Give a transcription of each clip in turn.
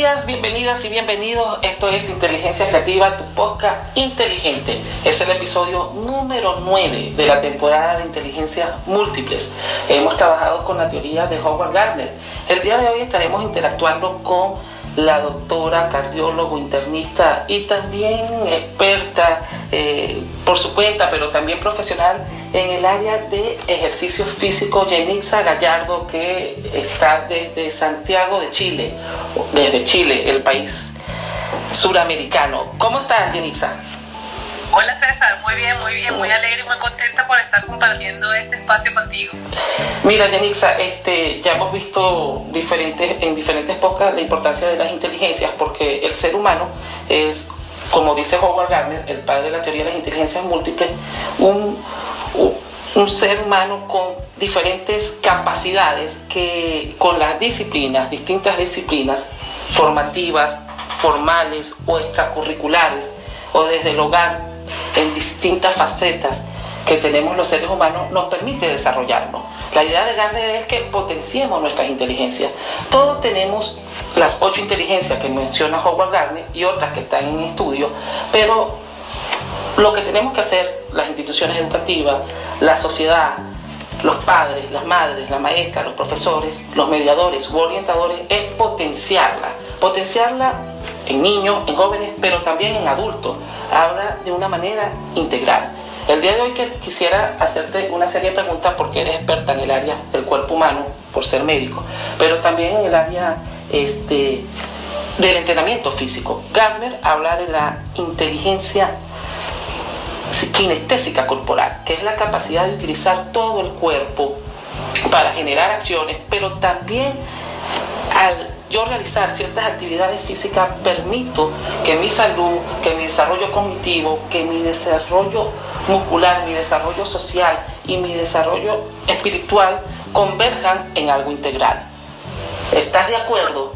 días, bienvenidas y bienvenidos. Esto es Inteligencia Creativa, tu podcast inteligente. Es el episodio número 9 de la temporada de Inteligencia Múltiples. Hemos trabajado con la teoría de Howard Gardner. El día de hoy estaremos interactuando con la doctora, cardiólogo, internista y también experta eh, por su cuenta, pero también profesional en el área de ejercicio físico, Yenixa Gallardo, que está desde Santiago de Chile, desde Chile, el país suramericano. ¿Cómo estás, Yenixa? Hola César, muy bien, muy bien, muy alegre y muy contenta por estar compartiendo este espacio contigo. Mira, Yanixa, este, ya hemos visto diferentes, en diferentes podcasts la importancia de las inteligencias porque el ser humano es, como dice Howard Gardner, el padre de la teoría de las inteligencias múltiples, un, un ser humano con diferentes capacidades que con las disciplinas, distintas disciplinas formativas, formales o extracurriculares, o desde el hogar en distintas facetas que tenemos los seres humanos nos permite desarrollarnos. La idea de Gardner es que potenciemos nuestras inteligencias. Todos tenemos las ocho inteligencias que menciona Howard Gardner y otras que están en estudio, pero lo que tenemos que hacer las instituciones educativas, la sociedad, los padres, las madres, la maestra, los profesores, los mediadores u orientadores es potenciarla. Potenciarla en niños, en jóvenes, pero también en adultos. Habla de una manera integral. El día de hoy quisiera hacerte una serie de preguntas porque eres experta en el área del cuerpo humano por ser médico, pero también en el área este, del entrenamiento físico. Gardner habla de la inteligencia kinestésica corporal, que es la capacidad de utilizar todo el cuerpo para generar acciones, pero también al yo realizar ciertas actividades físicas permito que mi salud, que mi desarrollo cognitivo, que mi desarrollo muscular, mi desarrollo social y mi desarrollo espiritual converjan en algo integral. ¿Estás de acuerdo?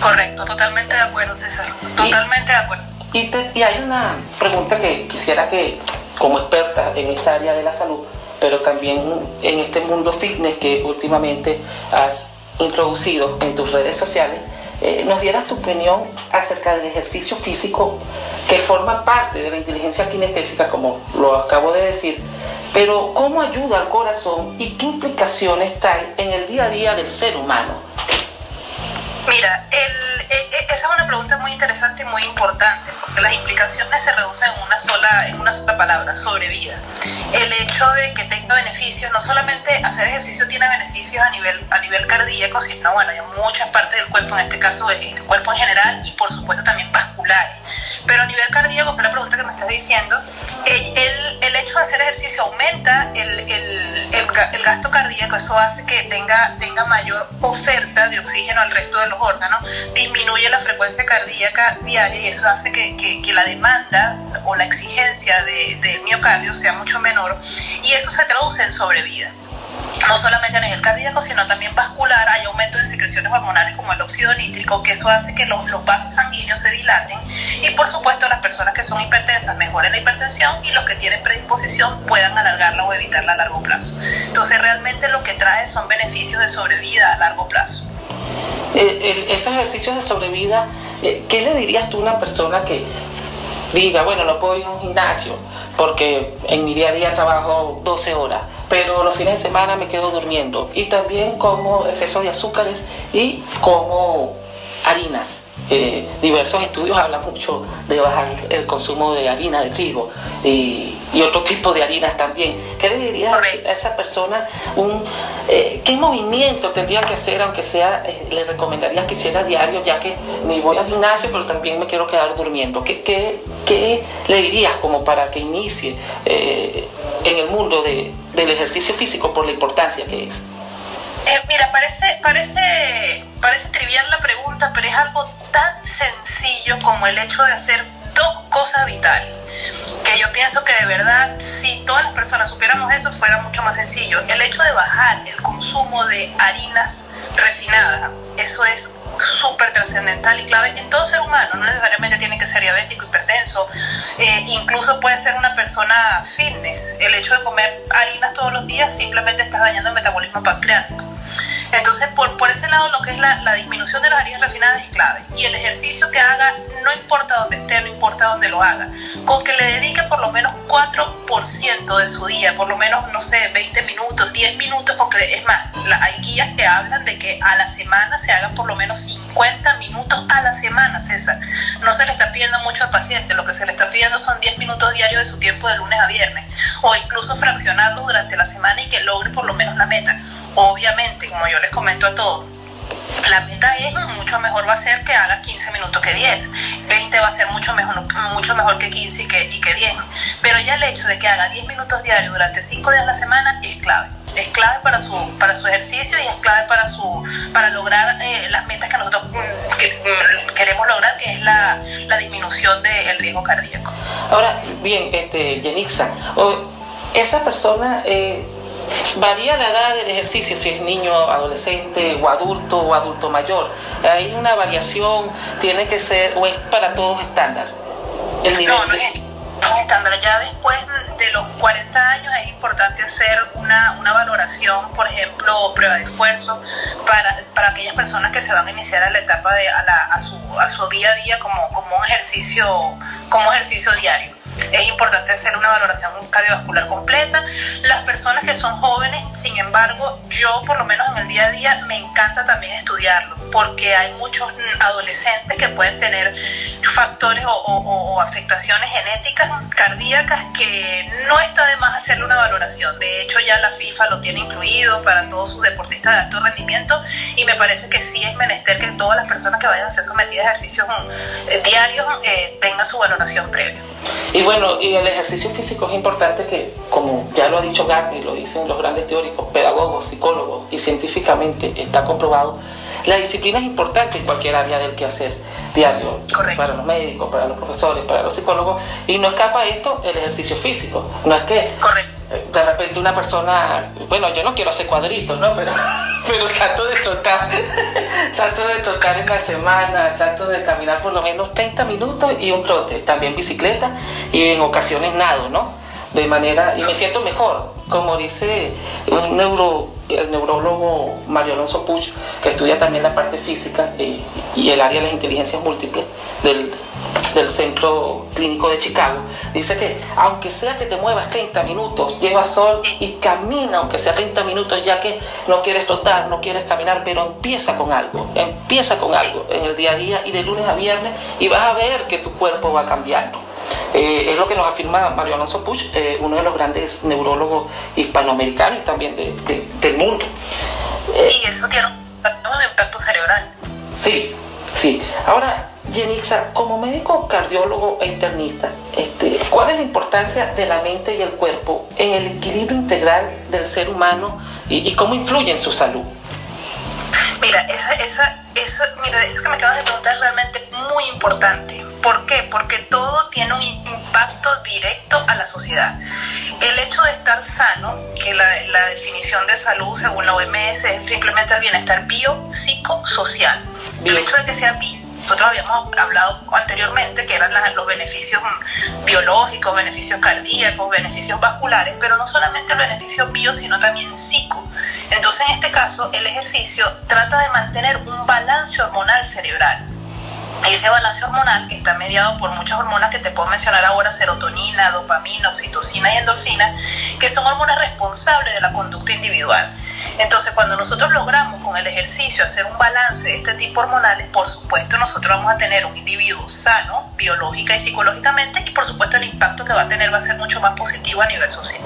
Correcto, totalmente de acuerdo, César. Totalmente de acuerdo. Y, y hay una pregunta que quisiera que, como experta en esta área de la salud, pero también en este mundo fitness que últimamente has introducido en tus redes sociales, eh, nos dieras tu opinión acerca del ejercicio físico que forma parte de la inteligencia kinestésica, como lo acabo de decir, pero cómo ayuda al corazón y qué implicaciones trae en el día a día del ser humano. Mira, el, e, e, esa es una pregunta muy interesante y muy importante, las implicaciones se reducen en una sola, en una sola palabra, sobrevida. El hecho de que tenga beneficios, no solamente hacer ejercicio tiene beneficios a nivel, a nivel cardíaco, sino bueno, hay muchas partes del cuerpo, en este caso el cuerpo en general, y por supuesto también vasculares. Pero a nivel cardíaco, que es la pregunta que me estás diciendo, el, el hecho de hacer ejercicio aumenta el, el, el, gasto cardíaco, eso hace que tenga, tenga mayor oferta de oxígeno al resto de los órganos, disminuye la frecuencia cardíaca diaria y eso hace que, que, la demanda o la exigencia de, del miocardio sea mucho menor. Y eso se traduce en sobrevida no solamente a nivel cardíaco, sino también vascular, hay aumento de secreciones hormonales como el óxido nítrico, que eso hace que los, los, vasos sanguíneos se dilaten y por supuesto las personas que son hipertensas mejoren la hipertensión y los que tienen predisposición puedan alargarla o evitarla a largo plazo. Entonces realmente lo que trae son beneficios de sobrevida a largo plazo. Eh, esos ejercicios de sobrevida, eh, ¿qué le dirías tú a una persona que diga, bueno, no puedo ir a un gimnasio porque en mi día a día trabajo 12 horas? Pero los fines de semana me quedo durmiendo. Y también como exceso de azúcares y como harinas. Diversos estudios hablan mucho de bajar el consumo de harina de trigo y, otro tipo de harinas también. ¿Qué le dirías a esa persona? Un, eh, ¿Qué movimiento tendría que hacer, aunque sea, eh, le recomendarías que hiciera diario, ya que ni voy al gimnasio, pero también me quiero quedar durmiendo? ¿Qué, qué, qué le dirías como para que inicie eh, en el mundo de, del ejercicio físico por la importancia que es? Eh, mira, parece, parece, parece trivial la pregunta, pero es algo tan sencillo como el hecho de hacer dos cosas vitales. Que yo pienso que de verdad, si todas las personas supiéramos eso, fuera mucho más sencillo. El hecho de bajar el consumo de harinas refinadas, eso es súper trascendental y clave en todo ser humano, no necesariamente tiene que ser diabético, hipertenso, eh, incluso puede ser una persona fitness. El hecho de comer harinas todos los días simplemente estás dañando el metabolismo pancreático. Entonces, por, por ese lado, lo que es la, la disminución de las harinas refinadas es clave. Y el ejercicio que haga, no importa dónde esté, no importa dónde lo haga, con que le dedique por lo menos 4% de su día, por lo menos, no sé, 20 minutos, 10 minutos, porque es más, hay guías que hablan de que a la semana se hagan por lo menos 50 minutos a la semana, César. No se le está pidiendo mucho al paciente, lo que se le está pidiendo son 10 minutos diarios de su tiempo de lunes a viernes, o incluso fraccionarlo durante la semana y que logre por lo menos la meta. Obviamente, como yo les comento a todos, la meta es mucho mejor va a ser que haga 15 minutos que 10, 20 va a ser mucho mejor, mucho mejor que 15 y que, y que 10, pero ya el hecho de que haga 10 minutos diarios durante 5 días a la semana es clave, es clave para su, para su ejercicio y es clave para, su, para lograr eh, las metas que nosotros mm, queremos lograr, que es la, la disminución del riesgo cardíaco. Ahora, bien, este, Yenixa, esa persona... Eh, Varía la edad del ejercicio, si es niño, adolescente o adulto o adulto mayor. Hay una variación, tiene que ser, o es para todos estándar. El nivel no, no es, estándar. Ya después de los 40 años es importante hacer una, una valoración, por ejemplo, prueba de esfuerzo, para, para aquellas personas que se van a iniciar a la etapa de a, la, a, su, a su día a día como, como un ejercicio, como ejercicio diario es importante hacer una valoración cardiovascular completa. Las personas que son jóvenes, sin embargo, yo por lo menos en el día a día me encanta también estudiarlo, porque hay muchos adolescentes que pueden tener factores o, afectaciones genéticas cardíacas que no está de más hacerle una valoración. De hecho, ya la FIFA lo tiene incluido para todos sus deportistas de alto rendimiento y me parece que sí es menester que todas las personas que vayan a ser sometidas a ejercicios eh, diarios eh, tengan su valoración previa. Y bueno, y el ejercicio físico es importante que, como ya lo ha dicho Gardner, lo dicen los grandes teóricos, pedagogos, psicólogos y científicamente está comprobado, la disciplina es importante en cualquier área del quehacer diario, para los médicos, para los profesores, para los psicólogos, y no escapa esto el ejercicio físico. No es que de repente una persona, bueno, yo no quiero hacer cuadritos, ¿no? Pero, pero trato de trotar, trato de trotar en la semana, trato de caminar por lo menos 30 minutos y un trote, también bicicleta y en ocasiones nado, ¿no? De manera, y me siento mejor, como dice un neuro, el neurólogo Mario Alonso Puch, que estudia también la parte física y, el área de las inteligencias múltiples del del Centro Clínico de Chicago, dice que aunque sea que te muevas 30 minutos, lleva sol y camina aunque sea 30 minutos, ya que no quieres trotar, no quieres caminar, pero empieza con algo, empieza con algo en el día a día y de lunes a viernes y vas a ver que tu cuerpo va cambiando. Eh, es lo que nos afirma Mario Alonso Puch, eh, uno de los grandes neurólogos hispanoamericanos y también del mundo. y eso tiene un impacto cerebral. Sí, sí. Ahora, Yenixa, como médico cardiólogo e internista, este, ¿cuál es la importancia de la mente y el cuerpo en el equilibrio integral del ser humano y, cómo influye en su salud? Mira, esa, esa, eso, mira, eso que me acabas de preguntar es realmente muy importante. ¿Por qué? Porque todo tiene un impacto directo a la sociedad. El hecho de estar sano, que la, la definición de salud según la OMS es simplemente el bienestar bio, social. El hecho de que sea bio nosotros habíamos hablado anteriormente que eran los beneficios biológicos, beneficios cardíacos, beneficios vasculares, pero no solamente el beneficio bio, sino también psico. Entonces, en este caso, el ejercicio trata de mantener un balance hormonal cerebral ese balance hormonal que está mediado por muchas hormonas que te puedo mencionar ahora, serotonina, dopamina, oxitocina y endorfina, que son hormonas responsables de la conducta individual. Entonces, cuando nosotros logramos con el ejercicio hacer un balance de este tipo hormonales, por supuesto nosotros vamos a tener un individuo sano, biológica y psicológicamente, y por supuesto el impacto que va a tener va a ser mucho más positivo a nivel social.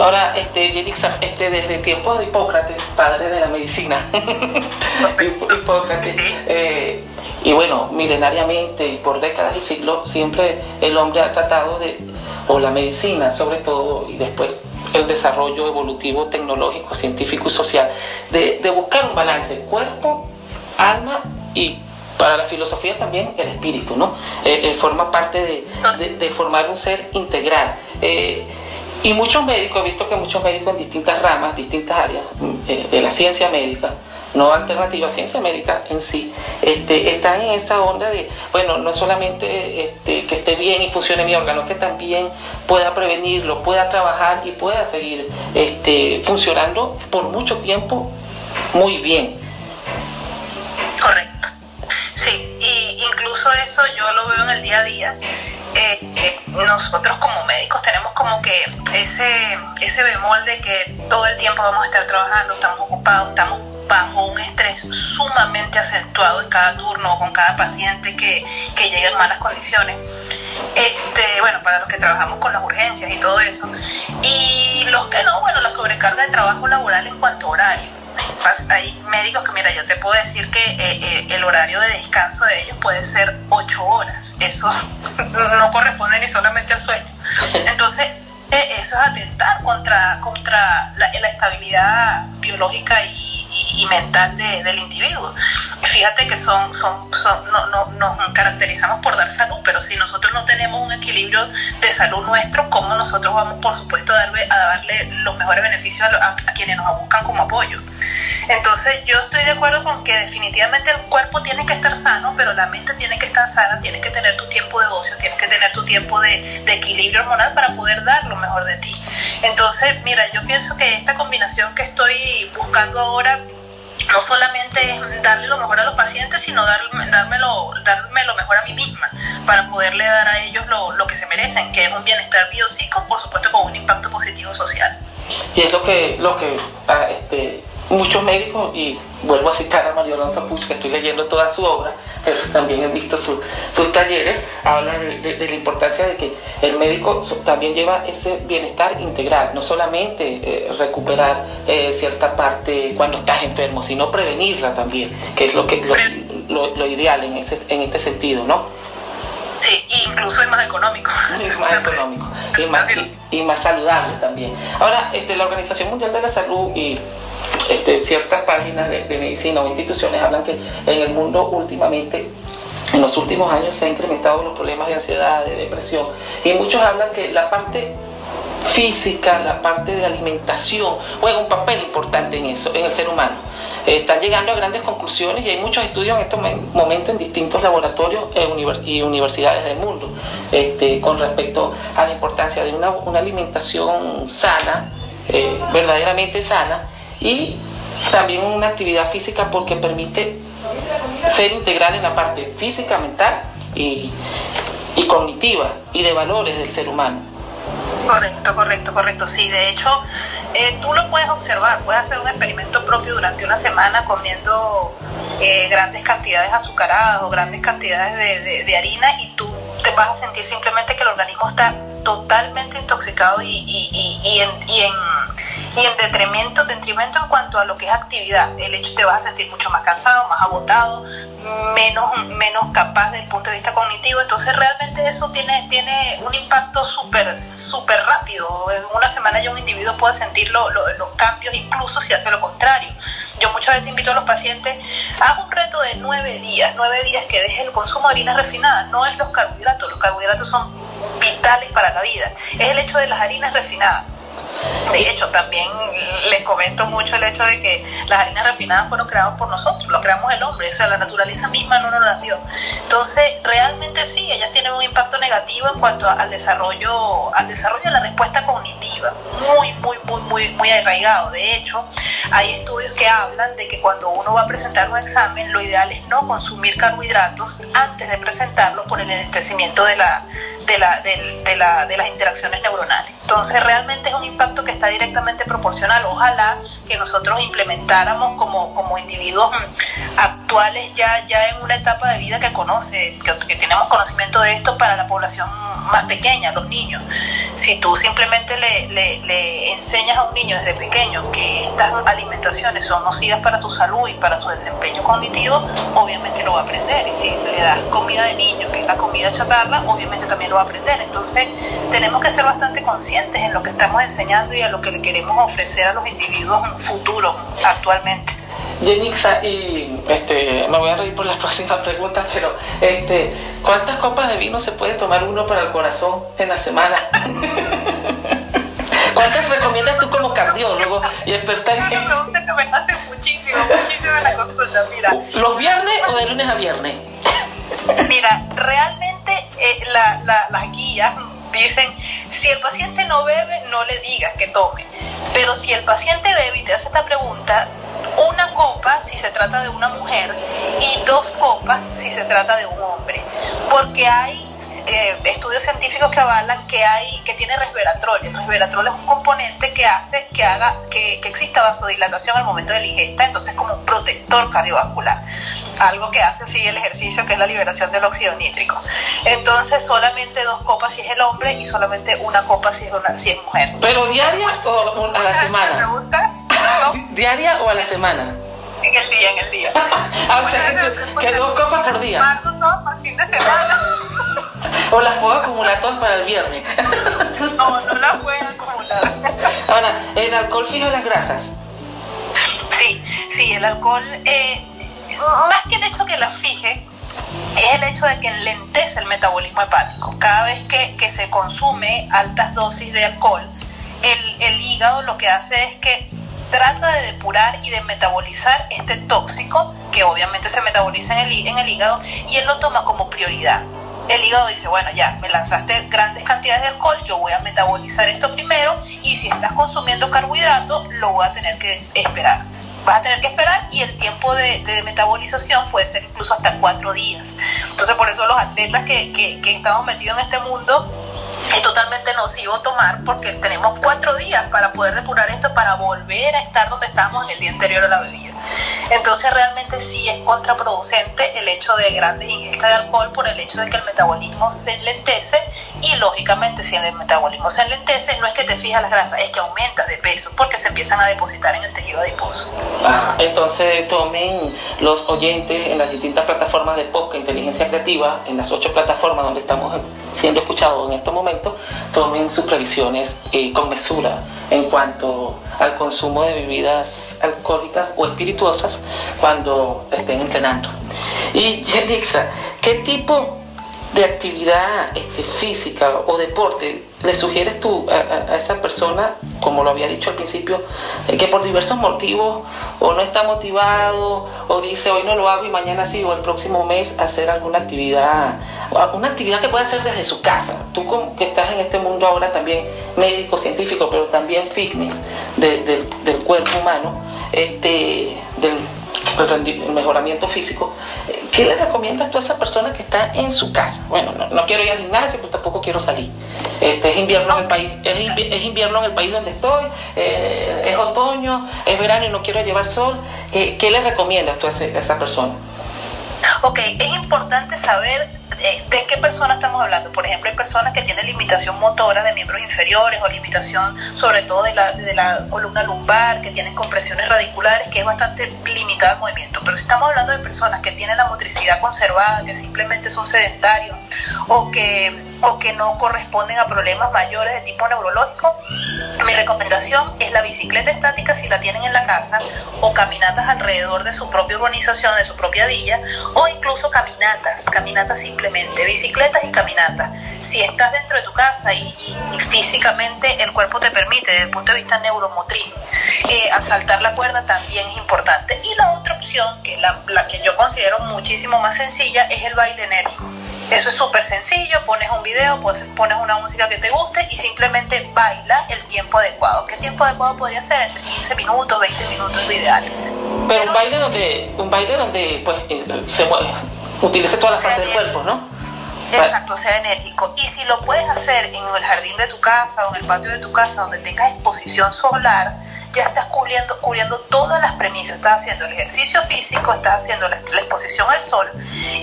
Ahora, este, Yelixa, este, desde tiempos de Hipócrates, padre de la medicina, Hipócrates, eh, y bueno, milenariamente y por décadas y siglos, siempre el hombre ha tratado de, o la medicina sobre todo, y después el desarrollo evolutivo, tecnológico, científico y social, de, buscar un balance, cuerpo, alma y para la filosofía también el espíritu, ¿no? Eh, eh, forma parte de, formar un ser integral. Eh, y muchos médicos, he visto que muchos médicos en distintas ramas, distintas áreas mm, de la ciencia médica, no alternativa, ciencia médica en sí, este, están en esa onda de, bueno, no solamente este, que esté bien y funcione mi órgano, que también pueda prevenirlo, pueda trabajar y pueda seguir este, funcionando por mucho tiempo muy bien. Correcto. Sí, y incluso eso yo lo veo en el día a día. Eh, eh, nosotros como médicos tenemos como que ese, ese bemol de que todo el tiempo vamos a estar trabajando, estamos ocupados, estamos bajo un estrés sumamente acentuado en cada turno o con cada paciente que, que llega en malas condiciones. Este, bueno, para los que trabajamos con las urgencias y todo eso. Y los que no, bueno, la sobrecarga de trabajo laboral en cuanto a horario hay médicos que, mira, yo te puedo decir que eh, eh, el horario de descanso de ellos puede ser ocho horas. Eso no corresponde ni solamente al sueño. Entonces, eh, eso es atentar contra, contra la, la estabilidad biológica y y, mental del individuo. Fíjate que son, son, son no, no, nos caracterizamos por dar salud, pero si nosotros no tenemos un equilibrio de salud nuestro, ¿cómo nosotros vamos, por supuesto, a darle, a darle los mejores beneficios a, quienes nos buscan como apoyo? Entonces yo estoy de acuerdo con que definitivamente el cuerpo tiene que estar sano, pero la mente tiene que estar sana, tienes que tener tu tiempo de ocio, tienes que tener tu tiempo de, de equilibrio hormonal para poder dar lo mejor de ti. Entonces, mira, yo pienso que esta combinación que estoy buscando ahora no solamente es darle lo mejor a los pacientes, sino dar, dármelo, darme lo mejor a mí misma para poderle dar a ellos lo, que se merecen, que es un bienestar biopsico, por supuesto con un impacto positivo social. Y es lo que, lo que ah, este, muchos médicos, y vuelvo a citar a Mario Alonso Puch, que estoy leyendo toda su obra, pero también he visto sus talleres, habla de, la importancia de que el médico también lleva ese bienestar integral, no solamente eh, recuperar eh, cierta parte cuando estás enfermo, sino prevenirla también, que es lo, que, lo, ideal en este, en este sentido, ¿no? Sí, incluso es más económico. Es más económico y más, y más saludable también. Ahora, este, la Organización Mundial de la Salud y este, ciertas páginas de, medicina o instituciones hablan que en el mundo últimamente en los últimos años se han incrementado los problemas de ansiedad, de depresión, y muchos hablan que la parte física, la parte de alimentación, juega un papel importante en eso, en el ser humano. están llegando a grandes conclusiones y hay muchos estudios en estos momentos en distintos laboratorios y universidades del mundo este, con respecto a la importancia de una, alimentación sana, eh, verdaderamente sana, y también una actividad física porque permite ser integral en la parte física, mental y, cognitiva y de valores del ser humano. Correcto, correcto, correcto. Sí, de hecho, eh, tú lo puedes observar, puedes hacer un experimento propio durante una semana comiendo eh, grandes cantidades azucaradas o grandes cantidades de, harina y tú te vas a sentir simplemente que el organismo está totalmente intoxicado y, y, y, en, y en detrimento, detrimento en cuanto a lo que es actividad. El hecho te vas a sentir mucho más cansado, más agotado, menos, menos capaz desde el punto de vista cognitivo. Entonces realmente eso tiene, tiene un impacto súper súper rápido. En una semana ya un individuo puede sentir los cambios, incluso si hace lo contrario. Yo muchas veces invito a los pacientes, haz un reto de nueve días, nueve días que deje el consumo de harinas refinadas, no es los carbohidratos, los carbohidratos son vitales para la vida, es el hecho de las harinas refinadas. De hecho, también les comento mucho el hecho de que las harinas refinadas fueron creadas por nosotros, lo creamos el hombre, o sea, la naturaleza misma no nos las dio. Entonces, realmente sí, ellas tienen un impacto negativo en cuanto al desarrollo, al desarrollo de la respuesta cognitiva, muy, muy, muy, muy, muy arraigado. De hecho, hay estudios que hablan de que cuando uno va a presentar un examen, lo ideal es no consumir carbohidratos antes de presentarlo por el enlentecimiento de la de, la, de, la, de las interacciones neuronales. Entonces realmente es un impacto que está directamente proporcional. Ojalá que nosotros implementáramos como, como individuos actuales ya, ya en una etapa de vida que conoce, que, tenemos conocimiento de esto para la población más pequeña, los niños. Si tú simplemente le, le, le enseñas a un niño desde pequeño que estas alimentaciones son nocivas para su salud y para su desempeño cognitivo, obviamente lo va a aprender. Y si le das comida de niño, que es la comida chatarra, obviamente también lo va a aprender. Entonces tenemos que ser bastante conscientes en lo que estamos enseñando y a lo que le queremos ofrecer a los individuos futuros actualmente. Yenixa, y este, me voy a reír por las próximas preguntas, pero este, ¿cuántas copas de vino se puede tomar uno para el corazón en la semana? ¿Cuántas recomiendas tú como cardiólogo y experta en... Una pregunta que me hace muchísimo, muchísimo en la consulta, mira. ¿Los viernes o de lunes a viernes? Mira, realmente eh, las guías dicen, si el paciente no bebe, no le digas que tome. Pero si el paciente bebe y te hace esta pregunta, una copa si se trata de una mujer y dos copas si se trata de un hombre, porque hay eh, estudios científicos que avalan que hay que tiene resveratrol. El resveratrol es un componente que hace que haga que, que exista vasodilatación al momento de la ingesta, entonces como un protector cardiovascular, algo que hace así el ejercicio que es la liberación del óxido nítrico. Entonces solamente dos copas si es el hombre y solamente una copa si es una si es mujer. Pero diaria o a la semana. ¿Diaria o a la semana? En el día, en el día. ah, o sea, que, dos copas por día. todo por fin de semana. ¿O las puedo acumular todas para el viernes? no, no las puedo acumular. Ahora, ¿el alcohol fija las grasas? Sí, sí, el alcohol, eh, más que el hecho que las fije, es el hecho de que enlentece el metabolismo hepático. Cada vez que, que se consume altas dosis de alcohol, el, el hígado lo que hace es que trata de depurar y de metabolizar este tóxico, que obviamente se metaboliza en el, en el hígado, y él lo toma como prioridad. El hígado dice, bueno, ya, me lanzaste grandes cantidades de alcohol, yo voy a metabolizar esto primero, y si estás consumiendo carbohidratos, lo voy a tener que esperar. Vas a tener que esperar y el tiempo de, metabolización puede ser incluso hasta cuatro días. Entonces, por eso los atletas que, que, que estamos metidos en este mundo es totalmente nocivo tomar porque tenemos cuatro días para poder depurar esto para volver a estar donde estábamos el día anterior a la bebida. Entonces realmente sí es contraproducente el hecho de grandes ingestas de alcohol por el hecho de que el metabolismo se enlentece y lógicamente si el metabolismo se enlentece no es que te fijas las grasas, es que aumentas de peso porque se empiezan a depositar en el tejido adiposo. Ah, entonces tomen los oyentes en las distintas plataformas de podcast Inteligencia Creativa, en las ocho plataformas donde estamos siendo escuchados en estos momentos, tomen sus previsiones eh, con mesura en cuanto al consumo de bebidas alcohólicas o espirituosas cuando estén entrenando. Y ¿qué tipo de actividad este, física o deporte le sugieres tú a, esa persona, como lo había dicho al principio, eh, que por diversos motivos o no está motivado o dice hoy no lo hago y mañana sí o el próximo mes hacer alguna actividad, una actividad que pueda hacer desde su casa? Tú que estás en este mundo ahora también médico, científico, pero también fitness del cuerpo humano, este, del el mejoramiento físico, eh, ¿qué le recomiendas tú a esa persona que está en su casa? Bueno, no, quiero ir al gimnasio, pero tampoco quiero salir. Este, es invierno en el país, es, invierno en el país donde estoy, eh, es otoño, es verano y no quiero llevar sol. ¿Qué, qué le recomiendas tú a, a esa persona? Ok, es importante saber ¿de qué persona estamos hablando? Por ejemplo, hay personas que tienen limitación motora de miembros inferiores o limitación sobre todo de la, de la columna lumbar, que tienen compresiones radiculares, que es bastante limitada el movimiento. Pero si estamos hablando de personas que tienen la motricidad conservada, que simplemente son sedentarios o que o que no corresponden a problemas mayores de tipo neurológico, mi recomendación es la bicicleta estática si la tienen en la casa o caminatas alrededor de su propia urbanización, de su propia villa o incluso caminatas, caminatas simplemente, bicicletas y caminatas. Si estás dentro de tu casa y, físicamente el cuerpo te permite desde el punto de vista neuromotriz, eh, asaltar la cuerda también es importante. Y la otra opción, que es la, la que yo considero muchísimo más sencilla, es el baile enérgico. Eso es súper sencillo, pones un video, pues, pones una música que te guste y simplemente baila el tiempo adecuado. ¿Qué tiempo adecuado podría ser? Entre 15 minutos, 20 minutos es ideal. Pero, un baile donde, un baile donde pues, eh, se utilice todas las partes del cuerpo, ¿no? Exacto, sea enérgico. Y si lo puedes hacer en el jardín de tu casa o en el patio de tu casa donde tengas exposición solar, ya estás cubriendo, cubriendo todas las premisas. Estás haciendo el ejercicio físico, estás haciendo la, exposición al sol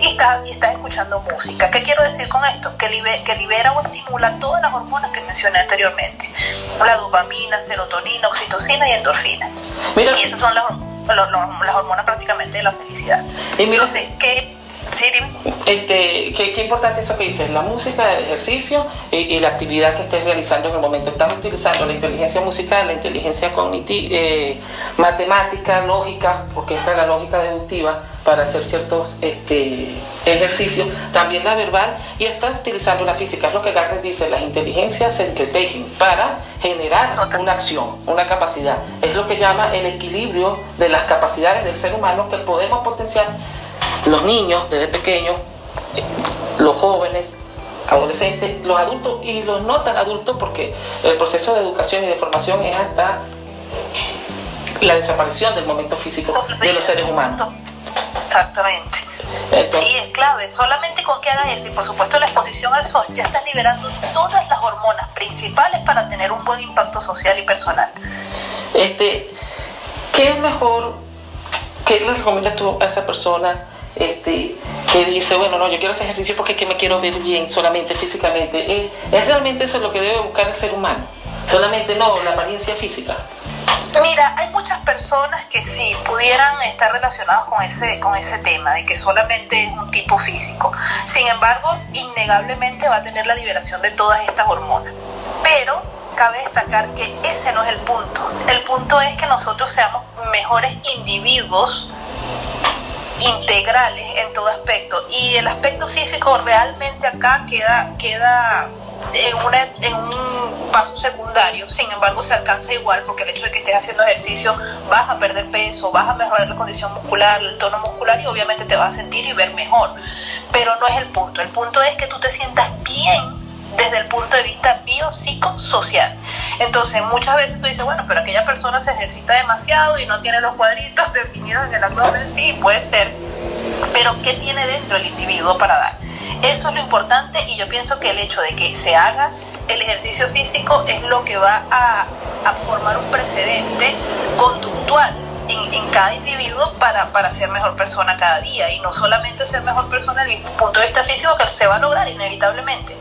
y estás, y estás escuchando música. ¿Qué quiero decir con esto? Que, que libera o estimula todas las hormonas que mencioné anteriormente. La dopamina, serotonina, oxitocina y endorfina. Mira. Y esas son las, las hormonas prácticamente de la felicidad. Y Entonces, ¿qué Sí, Este, qué, qué, importante eso que dices, la música, el ejercicio y, la actividad que estés realizando en el momento. Estás utilizando la inteligencia musical, la inteligencia cognitiva, eh, matemática, lógica, porque entra la lógica deductiva para hacer ciertos este, ejercicios, también la verbal y estás utilizando la física. Es lo que Gardner dice, las inteligencias se entretejen para generar una acción, una capacidad. Es lo que llama el equilibrio de las capacidades del ser humano que podemos potenciar los niños desde pequeños, eh, los jóvenes, adolescentes, los adultos y los no tan adultos, porque el proceso de educación y de formación es hasta la desaparición del momento físico de los seres humanos. Exactamente. sí, es clave. Solamente con que hagas eso y por supuesto la exposición al sol ya estás liberando todas las hormonas principales para tener un buen impacto social y personal. Este, ¿Qué es mejor? ¿Qué le recomiendas tú a esa persona este, que dice, bueno, no, yo quiero hacer ejercicio porque es que me quiero ver bien solamente físicamente? ¿Es realmente eso lo que debe buscar el ser humano? Solamente no, la apariencia física. Mira, hay muchas personas que sí pudieran estar relacionadas con ese, con ese tema, de que solamente es un tipo físico. Sin embargo, innegablemente va a tener la liberación de todas estas hormonas. Pero cabe destacar que ese no es el punto. El punto es que nosotros seamos mejores individuos integrales en todo aspecto. Y el aspecto físico realmente acá queda, queda en, un paso secundario, sin embargo se alcanza igual porque el hecho de que estés haciendo ejercicio vas a perder peso, vas a mejorar la condición muscular, el tono muscular y obviamente te vas a sentir y ver mejor. Pero no es el punto, el punto es que tú te sientas bien desde el punto de vista biopsicosocial. Entonces, muchas veces tú dices, bueno, pero aquella persona se ejercita demasiado y no tiene los cuadritos definidos en el abdomen, sí, puede ser, pero ¿qué tiene dentro el individuo para dar? Eso es lo importante y yo pienso que el hecho de que se haga el ejercicio físico es lo que va a, formar un precedente conductual en, cada individuo para, para, ser mejor persona cada día y no solamente ser mejor persona desde el punto de vista físico que se va a lograr inevitablemente,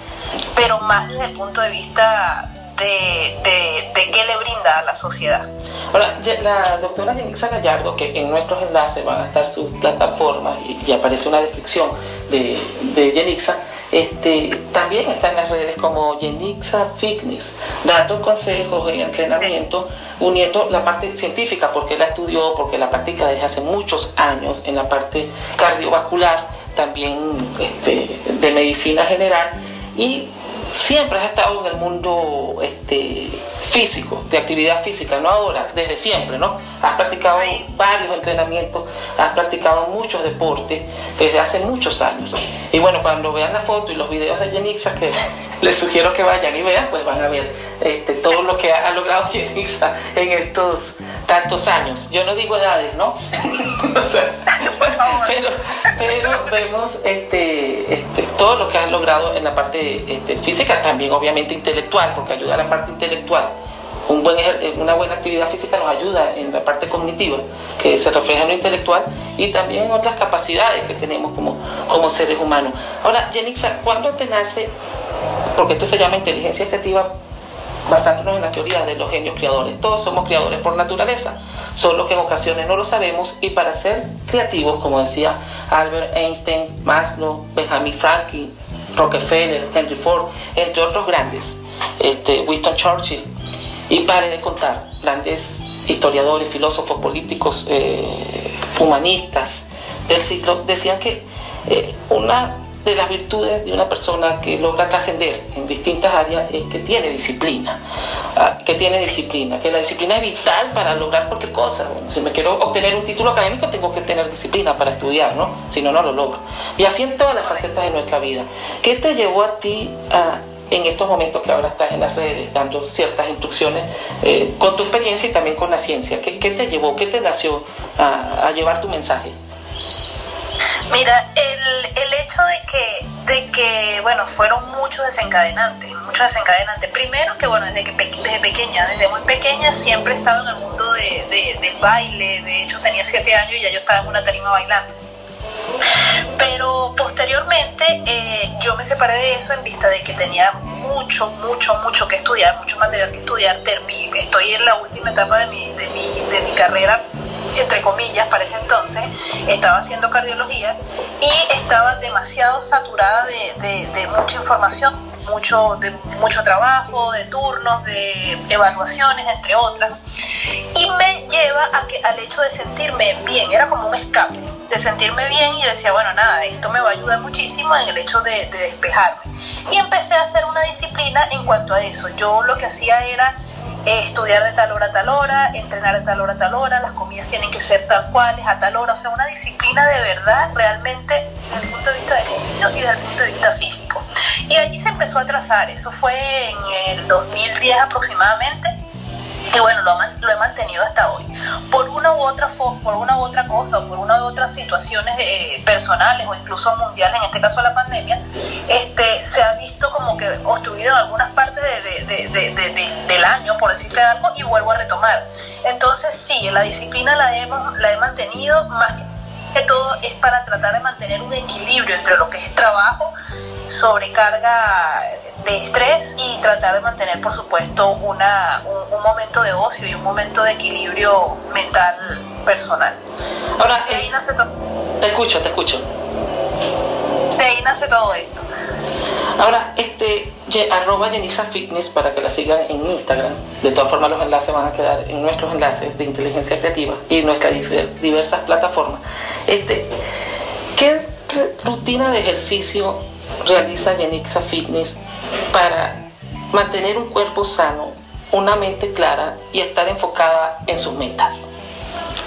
pero más desde el punto de vista de, de, qué le brinda a la sociedad. Ahora, la doctora Yenixa Gallardo, que en nuestros enlaces van a estar sus plataformas y, aparece una descripción de, de Yenixa, este, también está en las redes como Yenixa Fitness, dando consejos y entrenamiento, uniendo la parte científica, porque la estudió, porque la practica desde hace muchos años en la parte cardiovascular, también este, de medicina general, y siempre has estado en el mundo este, físico, de actividad física, no ahora, desde siempre, ¿no? Has practicado varios entrenamientos, has practicado muchos deportes desde hace muchos años. Y bueno, cuando vean la foto y los videos de Yenixa, que les sugiero que vayan y vean, pues van a ver este, todo lo que ha, logrado Yenixa en estos tantos años. Yo no digo edades, ¿no? pero, pero vemos este, este, todo lo que has logrado en la parte este, física, también obviamente intelectual, porque ayuda a la parte intelectual un buen, una buena actividad física nos ayuda en la parte cognitiva, que se refleja en lo intelectual, y también en otras capacidades que tenemos como, como seres humanos. Ahora, Jenixa, ¿cuándo te nace, porque esto se llama inteligencia creativa, basándonos en la teoría de los genios creadores? Todos somos creadores por naturaleza, solo que en ocasiones no lo sabemos, y para ser creativos, como decía Albert Einstein, Maslow, Benjamin Franklin, Rockefeller, Henry Ford, entre otros grandes, este, Winston Churchill, y pare de contar, grandes historiadores, filósofos, políticos, eh, humanistas del siglo decían que eh, una de las virtudes de una persona que logra trascender en distintas áreas es que tiene disciplina, ah, que tiene disciplina, que la disciplina es vital para lograr cualquier cosa. si me quiero obtener un título académico tengo que tener disciplina para estudiar, ¿no? Si no, no lo logro. Y así en todas las facetas de nuestra vida. ¿Qué te llevó a ti a en estos momentos que ahora estás en las redes dando ciertas instrucciones eh, con tu experiencia y también con la ciencia? ¿Qué, te llevó, qué te nació a, llevar tu mensaje? Mira, el, el hecho de que, de que, bueno, fueron muchos desencadenantes, muchos desencadenantes. Primero que, bueno, desde, que desde pequeña, desde muy pequeña siempre estaba en el mundo de, del baile, de hecho tenía siete años y ya yo estaba en una tarima bailando. Pero posteriormente eh, yo me separé de eso en vista de que tenía mucho, mucho, mucho que estudiar, mucho material que estudiar. Estoy en la última etapa de mi, de mi, de mi carrera entre comillas, para ese entonces, estaba haciendo cardiología y estaba demasiado saturada de, de, mucha información, mucho, de mucho trabajo, de turnos, de evaluaciones, entre otras. Y me lleva a que, al hecho de sentirme bien, era como un escape de sentirme bien y decía, bueno, nada, esto me va a ayudar muchísimo en el hecho de, despejarme. Y empecé a hacer una disciplina en cuanto a eso. Yo lo que hacía era eh, estudiar de tal hora a tal hora, entrenar de tal hora a tal hora, las comidas tienen que ser tal cuales, a tal hora, o sea, una disciplina de verdad, realmente desde el punto de vista de contenido y desde el punto de vista físico. Y allí se empezó a trazar, eso fue en el 2010 aproximadamente, y bueno, lo, he mantenido hasta hoy. u otra por una u otra cosa o por una u otras situaciones eh, personales o incluso mundiales, en este caso la pandemia, este, se ha visto como que obstruido en algunas partes del año, por decirte algo, y vuelvo a retomar. Entonces sí, la disciplina la, hemos, la he mantenido más que todo es para tratar de mantener un equilibrio entre lo que es trabajo, sobrecarga de estrés y tratar de mantener, por supuesto, una, un, momento de ocio y un momento de equilibrio mental personal. Ahora, eh. Te escucho, te escucho. De ahí nace todo esto. Ahora, este, arroba Yenisa Fitness para que la sigan en Instagram. De todas formas, los enlaces van a quedar en nuestros enlaces de inteligencia creativa y nuestras diversas plataformas. Este, ¿Qué rutina de ejercicio realiza Yenixa Fitness para mantener un cuerpo sano, una mente clara y estar enfocada en sus metas?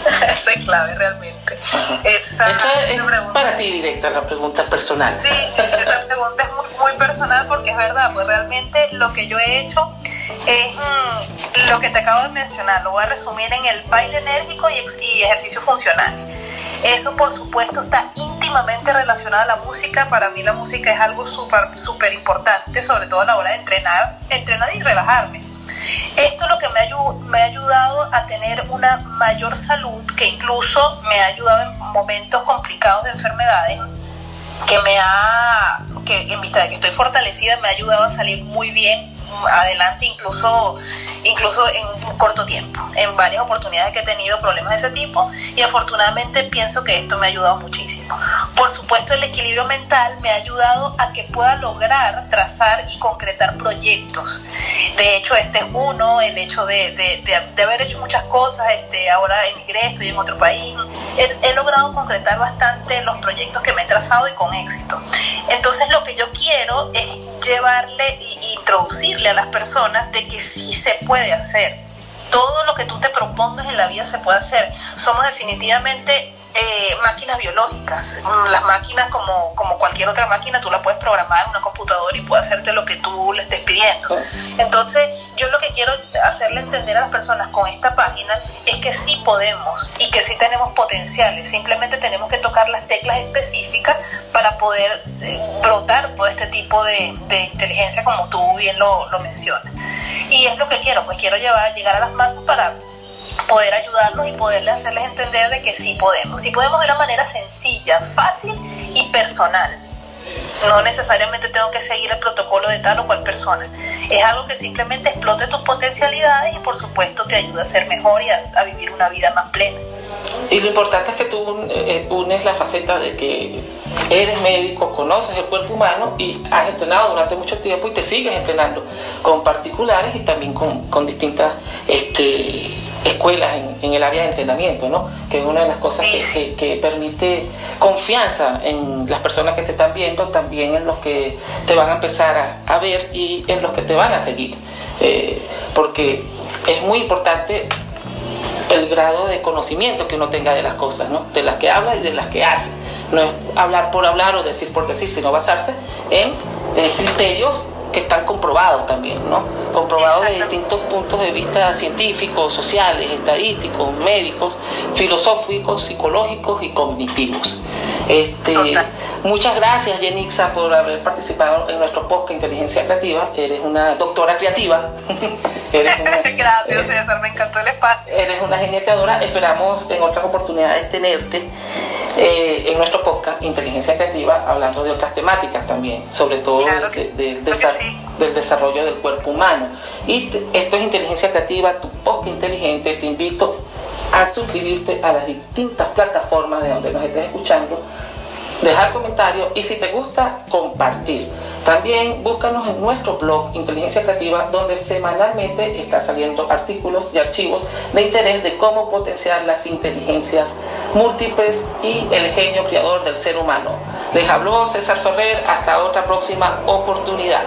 Esa es clave realmente. Esa, es para ti directa la pregunta personal. Sí, sí, esa pregunta es muy, muy personal porque es verdad, pues realmente lo que yo he hecho es mm, lo que te acabo de mencionar, lo voy a resumir en el baile enérgico y, y ejercicio funcional. Eso por supuesto está relacionado a la música. Para mí la música es algo súper súper importante, sobre todo a la hora de entrenar, entrenar y relajarme. Esto es lo que me me ha ayudado a tener una mayor salud, que incluso me ha ayudado en momentos complicados de enfermedades, que me ha, que en vista de que estoy fortalecida, me ha ayudado a salir muy bien adelante incluso, incluso en un corto tiempo, en varias oportunidades que he tenido problemas de ese tipo y afortunadamente pienso que esto me ha ayudado muchísimo. Por supuesto el equilibrio mental me ha ayudado a que pueda lograr trazar y concretar proyectos. De hecho este es uno, el hecho de, de, haber hecho muchas cosas, este, ahora emigré, estoy en otro país, he, he logrado concretar bastante los proyectos que me he trazado y con éxito. Entonces lo que yo quiero es llevarle e introducirle a las personas de que sí se puede hacer. Todo lo que tú te propongas en la vida se puede hacer. Somos definitivamente eh, máquinas biológicas. Las máquinas, como, como cualquier otra máquina, tú la puedes programar en una computadora y puede hacerte lo que tú le estés pidiendo. Entonces, yo lo que quiero hacerle entender a las personas con esta página es que sí podemos y que sí tenemos potenciales. Simplemente tenemos que tocar las teclas específicas para poder eh, brotar todo este tipo de, inteligencia, como tú bien lo, lo mencionas. Y es lo que quiero, pues quiero llevar, llegar a las masas para poder ayudarlos y poderle hacerles entender de que sí podemos. Sí podemos de una manera sencilla, fácil y personal. No necesariamente tengo que seguir el protocolo de tal o cual persona. Es algo que simplemente explote tus potencialidades y por supuesto te ayuda a ser mejor y a, vivir una vida más plena. Y lo importante es que tú eh, unes la faceta de que eres médico, conoces el cuerpo humano y has entrenado durante mucho tiempo y te sigues entrenando con particulares y también con, con distintas este, escuelas en, el área de entrenamiento, ¿no? que es una de las cosas que, permite confianza en las personas que te están viendo, también en los que te van a empezar a, ver y en los que te van a seguir. Eh, porque es muy importante el grado de conocimiento que uno tenga de las cosas, ¿no? de las que habla y de las que hace. No es hablar por hablar o decir por decir, sino basarse en criterios que están comprobados también, ¿no? Comprobados de distintos puntos de vista científicos, sociales, estadísticos, médicos, filosóficos, psicológicos y cognitivos. Este, muchas gracias, Yenixa, por haber participado en nuestro podcast Inteligencia Creativa. Eres una doctora creativa. gracias, César, me encantó el espacio. Eres una genia creadora. Esperamos en otras oportunidades tenerte eh, en nuestro podcast Inteligencia Creativa, hablando de otras temáticas también, sobre todo del desarrollo del cuerpo humano. Y esto es Inteligencia Creativa, tu podcast inteligente. Te invito a suscribirte a las distintas plataformas de donde nos estés escuchando, dejar comentarios y si te gusta, compartir. También búscanos en nuestro blog Inteligencia Creativa, donde semanalmente está saliendo artículos y archivos de interés de cómo potenciar las inteligencias múltiples y el genio creador del ser humano. Les habló César Ferrer, hasta otra próxima oportunidad.